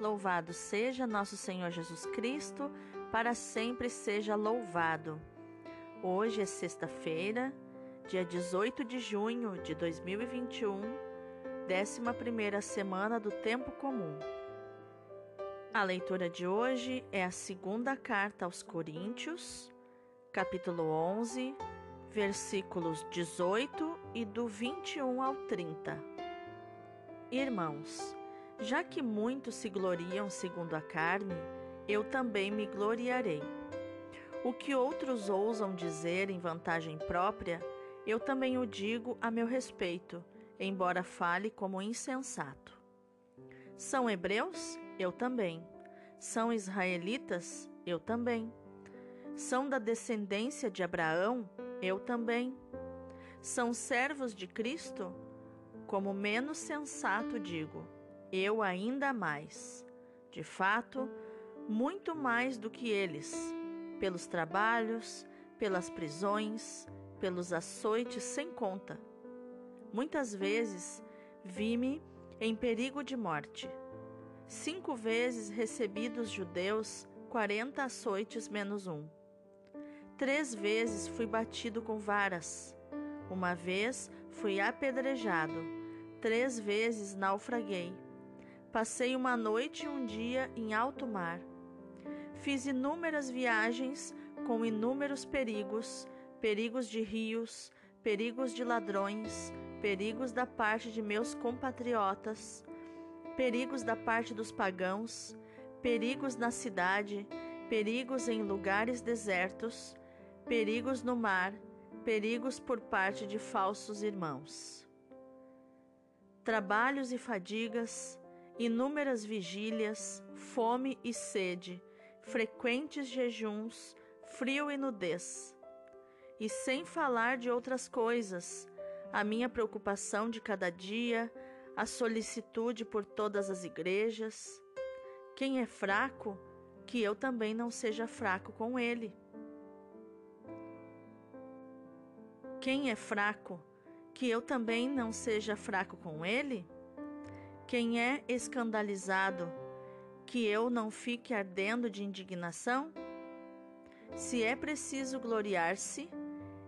Louvado seja nosso Senhor Jesus Cristo, para sempre seja louvado. Hoje é sexta-feira, dia 18 de junho de 2021, 11 semana do Tempo Comum. A leitura de hoje é a segunda carta aos Coríntios, capítulo 11, versículos 18 e do 21 ao 30. Irmãos, já que muitos se gloriam segundo a carne, eu também me gloriarei. O que outros ousam dizer em vantagem própria, eu também o digo a meu respeito, embora fale como insensato. São hebreus? Eu também. São israelitas? Eu também. São da descendência de Abraão? Eu também. São servos de Cristo? Como menos sensato digo, eu ainda mais. De fato, muito mais do que eles, pelos trabalhos, pelas prisões, pelos açoites sem conta. Muitas vezes vi-me em perigo de morte. Cinco vezes recebi dos judeus quarenta açoites menos um. Três vezes fui batido com varas. Uma vez fui apedrejado. Três vezes naufraguei. Passei uma noite e um dia em alto mar. Fiz inúmeras viagens com inúmeros perigos, perigos de rios, perigos de ladrões, perigos da parte de meus compatriotas, perigos da parte dos pagãos, perigos na cidade, perigos em lugares desertos, perigos no mar, perigos por parte de falsos irmãos. Trabalhos e fadigas, inúmeras vigílias, fome e sede, frequentes jejuns, frio e nudez. E sem falar de outras coisas, a minha preocupação de cada dia, a solicitude por todas as igrejas. Quem é fraco, que eu também não seja fraco com ele. Quem é fraco, que eu também não seja fraco com ele? Quem é escandalizado, que eu não fique ardendo de indignação? Se é preciso gloriar-se,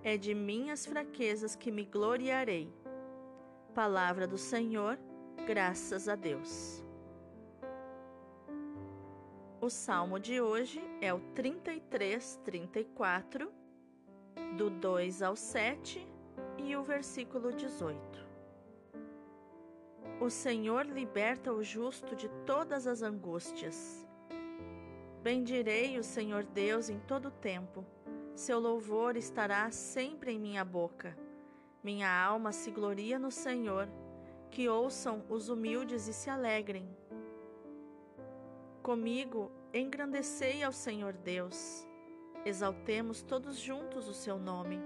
é de minhas fraquezas que me gloriarei. Palavra do Senhor, graças a Deus. O salmo de hoje é o 33, 34, do 2 ao 7 e o versículo 18. O Senhor liberta o justo de todas as angústias. Bendirei o Senhor Deus em todo o tempo seu louvor estará sempre em minha boca. Minha alma se gloria no Senhor. Que ouçam os humildes e se alegrem. Comigo, engrandecei ao Senhor Deus. Exaltemos todos juntos o seu nome.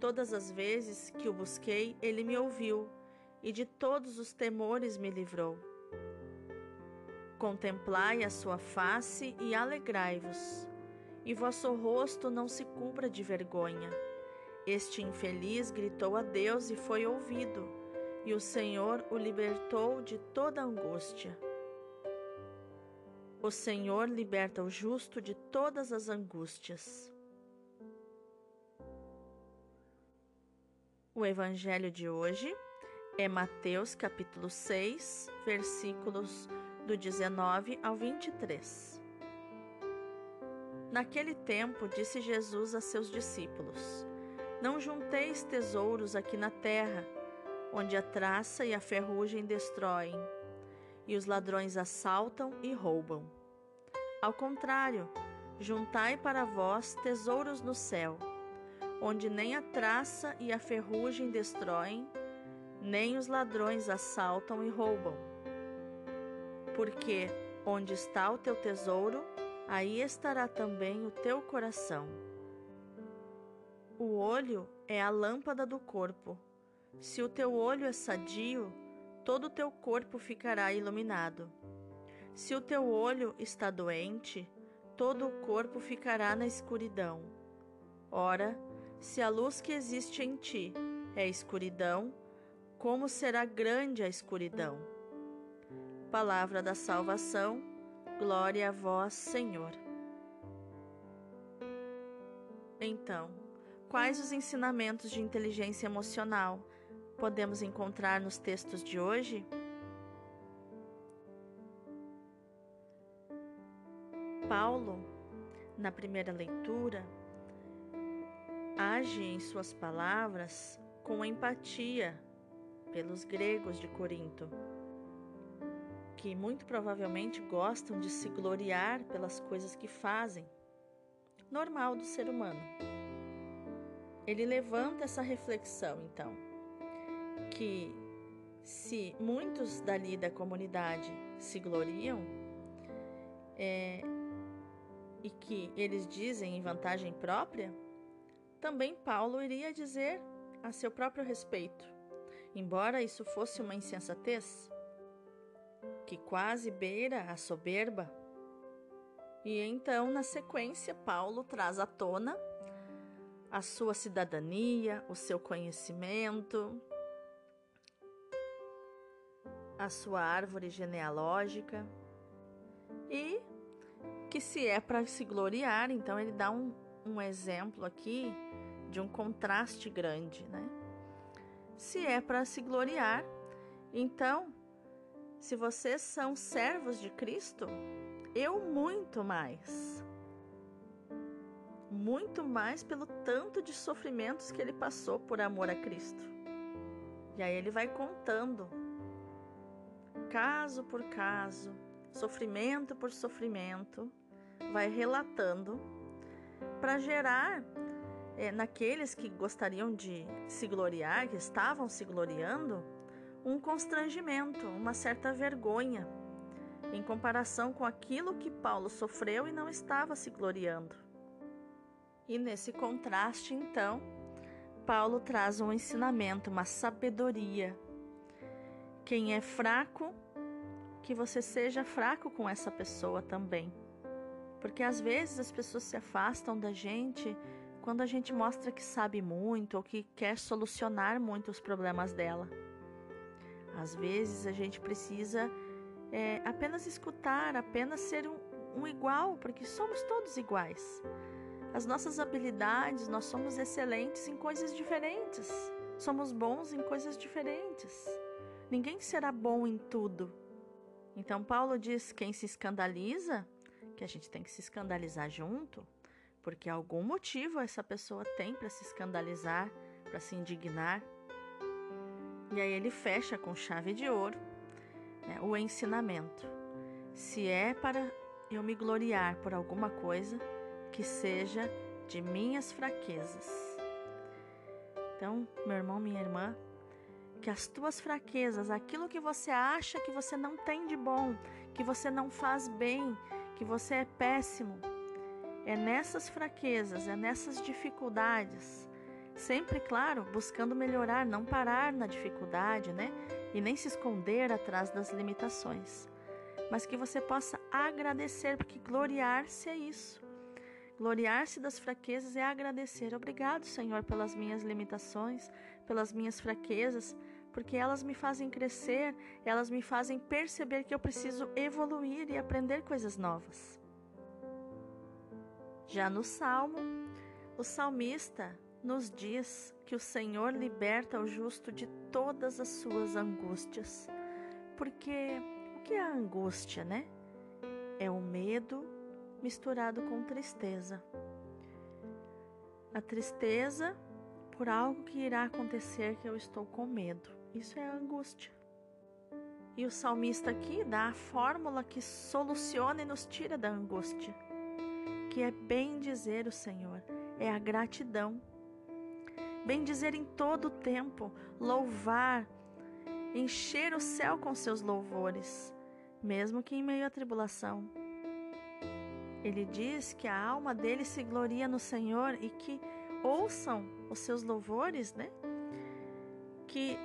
Todas as vezes que o busquei, ele me ouviu e de todos os temores me livrou. Contemplai a sua face e alegrai-vos e vosso rosto não se cubra de vergonha. Este infeliz gritou a Deus e foi ouvido, e o Senhor o libertou de toda angústia. O Senhor liberta o justo de todas as angústias. O evangelho de hoje é Mateus capítulo 6, versículos do 19 ao 23. Naquele tempo, disse Jesus a seus discípulos: Não junteis tesouros aqui na terra, onde a traça e a ferrugem destroem, e os ladrões assaltam e roubam. Ao contrário, juntai para vós tesouros no céu, onde nem a traça e a ferrugem destroem, nem os ladrões assaltam e roubam. Porque onde está o teu tesouro, aí estará também o teu coração. O olho é a lâmpada do corpo. Se o teu olho é sadio, todo o teu corpo ficará iluminado. Se o teu olho está doente, todo o corpo ficará na escuridão. Ora, se a luz que existe em ti é escuridão, como será grande a escuridão? Palavra da salvação, glória a vós, Senhor. Então, quais os ensinamentos de inteligência emocional podemos encontrar nos textos de hoje? Paulo, na primeira leitura, age em suas palavras com empatia pelos gregos de Corinto que muito provavelmente gostam de se gloriar pelas coisas que fazem, normal do ser humano. Ele levanta essa reflexão, então, que se muitos dali da comunidade se gloriam, é, e que eles dizem em vantagem própria, também Paulo iria dizer a seu próprio respeito, embora isso fosse uma insensatez que quase beira a soberba. E então, na sequência, Paulo traz à tona a sua cidadania, o seu conhecimento, a sua árvore genealógica e que se é para se gloriar, então ele dá um, um exemplo aqui de um contraste grande, né? Se é para se gloriar, então se vocês são servos de Cristo, eu muito mais. Muito mais pelo tanto de sofrimentos que ele passou por amor a Cristo. E aí ele vai contando, caso por caso, sofrimento por sofrimento, vai relatando para gerar é, naqueles que gostariam de se gloriar, que estavam se gloriando, um constrangimento, uma certa vergonha, em comparação com aquilo que Paulo sofreu e não estava se gloriando. E nesse contraste, então, Paulo traz um ensinamento, uma sabedoria. Quem é fraco, que você seja fraco com essa pessoa também. Porque às vezes as pessoas se afastam da gente quando a gente mostra que sabe muito ou que quer solucionar muito os problemas dela. Às vezes a gente precisa é, apenas escutar, apenas ser um, um igual, porque somos todos iguais. As nossas habilidades, nós somos excelentes em coisas diferentes. Somos bons em coisas diferentes. Ninguém será bom em tudo. Então, Paulo diz: quem se escandaliza, que a gente tem que se escandalizar junto, porque algum motivo essa pessoa tem para se escandalizar, para se indignar. E aí ele fecha com chave de ouro né, o ensinamento. Se é para eu me gloriar por alguma coisa, que seja de minhas fraquezas. Então, meu irmão, minha irmã, que as tuas fraquezas, aquilo que você acha que você não tem de bom, que você não faz bem, que você é péssimo, é nessas fraquezas, é nessas dificuldades Sempre, claro, buscando melhorar, não parar na dificuldade, né? E nem se esconder atrás das limitações. Mas que você possa agradecer, porque gloriar-se é isso. Gloriar-se das fraquezas é agradecer. Obrigado, Senhor, pelas minhas limitações, pelas minhas fraquezas, porque elas me fazem crescer, elas me fazem perceber que eu preciso evoluir e aprender coisas novas. Já no Salmo, o salmista nos diz que o Senhor liberta o justo de todas as suas angústias. Porque o que é a angústia, né? É o medo misturado com tristeza. A tristeza por algo que irá acontecer que eu estou com medo. Isso é a angústia. E o salmista aqui dá a fórmula que soluciona e nos tira da angústia, que é bem dizer o Senhor, é a gratidão bendizer em todo o tempo, louvar, encher o céu com seus louvores, mesmo que em meio à tribulação. Ele diz que a alma dele se gloria no Senhor e que ouçam os seus louvores, né? Que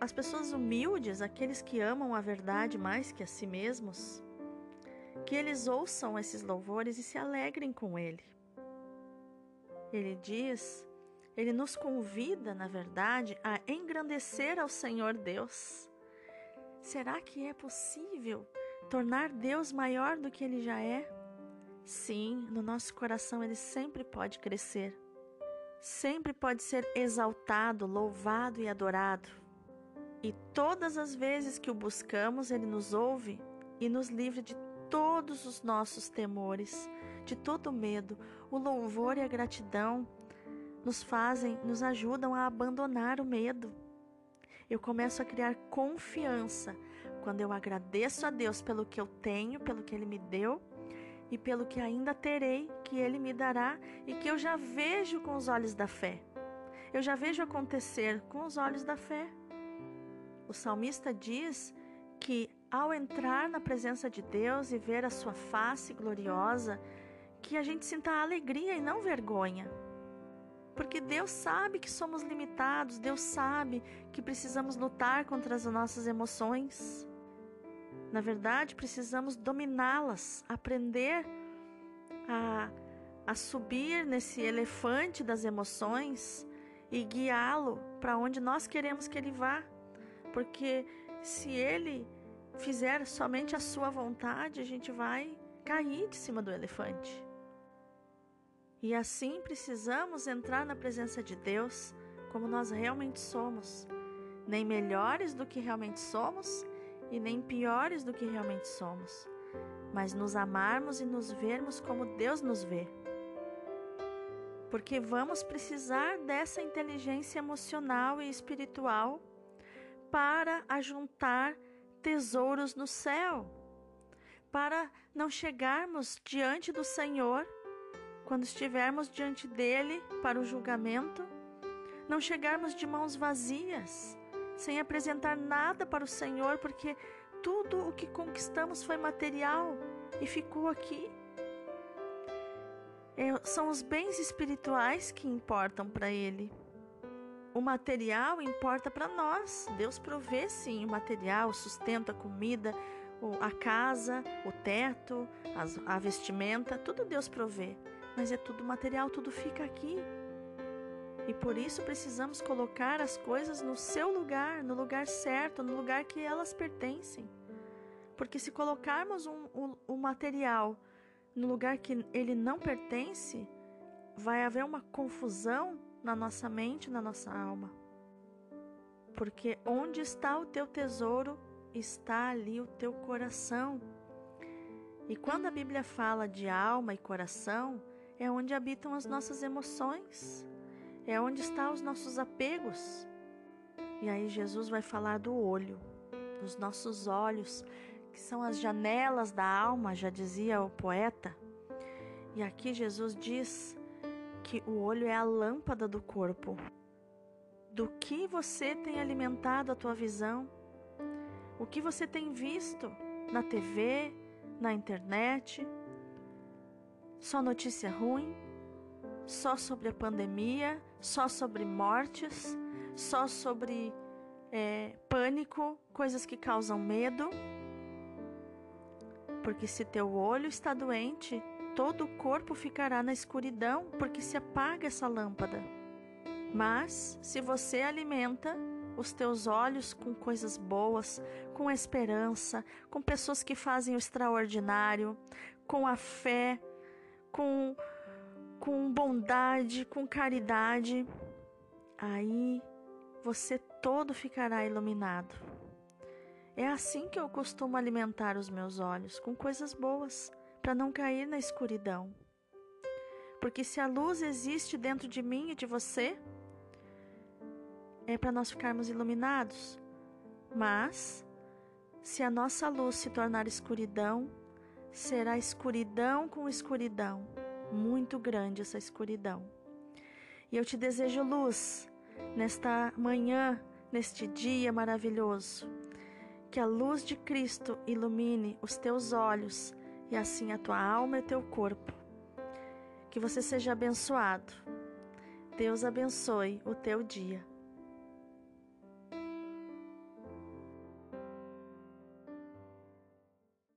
as pessoas humildes, aqueles que amam a verdade mais que a si mesmos, que eles ouçam esses louvores e se alegrem com ele. Ele diz ele nos convida, na verdade, a engrandecer ao Senhor Deus. Será que é possível tornar Deus maior do que ele já é? Sim, no nosso coração ele sempre pode crescer, sempre pode ser exaltado, louvado e adorado. E todas as vezes que o buscamos, ele nos ouve e nos livra de todos os nossos temores, de todo medo. O louvor e a gratidão nos fazem, nos ajudam a abandonar o medo. Eu começo a criar confiança quando eu agradeço a Deus pelo que eu tenho, pelo que Ele me deu e pelo que ainda terei, que Ele me dará e que eu já vejo com os olhos da fé. Eu já vejo acontecer com os olhos da fé. O salmista diz que ao entrar na presença de Deus e ver a sua face gloriosa, que a gente sinta alegria e não vergonha. Porque Deus sabe que somos limitados, Deus sabe que precisamos lutar contra as nossas emoções. Na verdade, precisamos dominá-las, aprender a, a subir nesse elefante das emoções e guiá-lo para onde nós queremos que ele vá. Porque se ele fizer somente a sua vontade, a gente vai cair de cima do elefante. E assim precisamos entrar na presença de Deus como nós realmente somos, nem melhores do que realmente somos e nem piores do que realmente somos, mas nos amarmos e nos vermos como Deus nos vê. Porque vamos precisar dessa inteligência emocional e espiritual para ajuntar tesouros no céu, para não chegarmos diante do Senhor quando estivermos diante dele para o julgamento, não chegarmos de mãos vazias, sem apresentar nada para o Senhor, porque tudo o que conquistamos foi material e ficou aqui. É, são os bens espirituais que importam para Ele. O material importa para nós. Deus provê sim o material, o sustento, a comida, a casa, o teto, a vestimenta, tudo Deus provê mas é tudo material, tudo fica aqui. E por isso precisamos colocar as coisas no seu lugar, no lugar certo, no lugar que elas pertencem. Porque se colocarmos um, um, um material no lugar que ele não pertence, vai haver uma confusão na nossa mente, na nossa alma. Porque onde está o teu tesouro, está ali o teu coração. E quando a Bíblia fala de alma e coração, é onde habitam as nossas emoções, é onde estão os nossos apegos. E aí Jesus vai falar do olho, dos nossos olhos, que são as janelas da alma, já dizia o poeta. E aqui Jesus diz que o olho é a lâmpada do corpo. Do que você tem alimentado a tua visão? O que você tem visto na TV, na internet? Só notícia ruim? Só sobre a pandemia? Só sobre mortes? Só sobre é, pânico? Coisas que causam medo? Porque se teu olho está doente, todo o corpo ficará na escuridão, porque se apaga essa lâmpada. Mas, se você alimenta os teus olhos com coisas boas, com esperança, com pessoas que fazem o extraordinário, com a fé, com, com bondade, com caridade, aí você todo ficará iluminado. É assim que eu costumo alimentar os meus olhos, com coisas boas, para não cair na escuridão. Porque se a luz existe dentro de mim e de você, é para nós ficarmos iluminados. Mas, se a nossa luz se tornar escuridão, será escuridão com escuridão, muito grande essa escuridão. E eu te desejo luz nesta manhã, neste dia maravilhoso. Que a luz de Cristo ilumine os teus olhos e assim a tua alma e teu corpo. Que você seja abençoado. Deus abençoe o teu dia.